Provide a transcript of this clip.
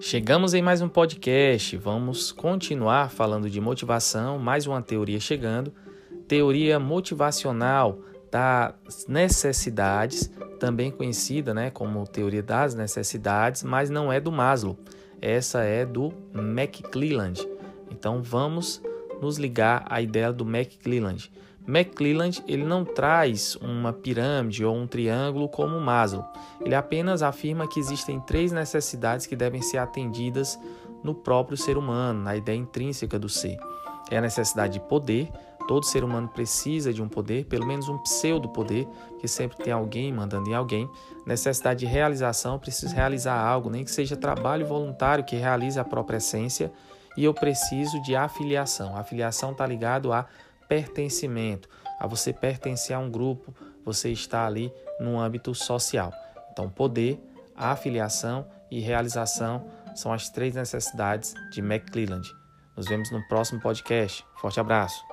Chegamos em mais um podcast. Vamos continuar falando de motivação, mais uma teoria chegando. Teoria motivacional das necessidades, também conhecida né, como teoria das necessidades, mas não é do Maslow. Essa é do McClelland. Então vamos nos ligar à ideia do McClelland. McClelland ele não traz uma pirâmide ou um triângulo como Maslow. Ele apenas afirma que existem três necessidades que devem ser atendidas no próprio ser humano, na ideia intrínseca do ser. É a necessidade de poder, todo ser humano precisa de um poder, pelo menos um pseudo-poder, que sempre tem alguém mandando em alguém. Necessidade de realização, preciso realizar algo, nem que seja trabalho voluntário que realize a própria essência. E eu preciso de afiliação. A afiliação está ligado a pertencimento, a você pertencer a um grupo, você está ali no âmbito social. Então, poder, afiliação e realização são as três necessidades de McClelland. Nos vemos no próximo podcast. Forte abraço.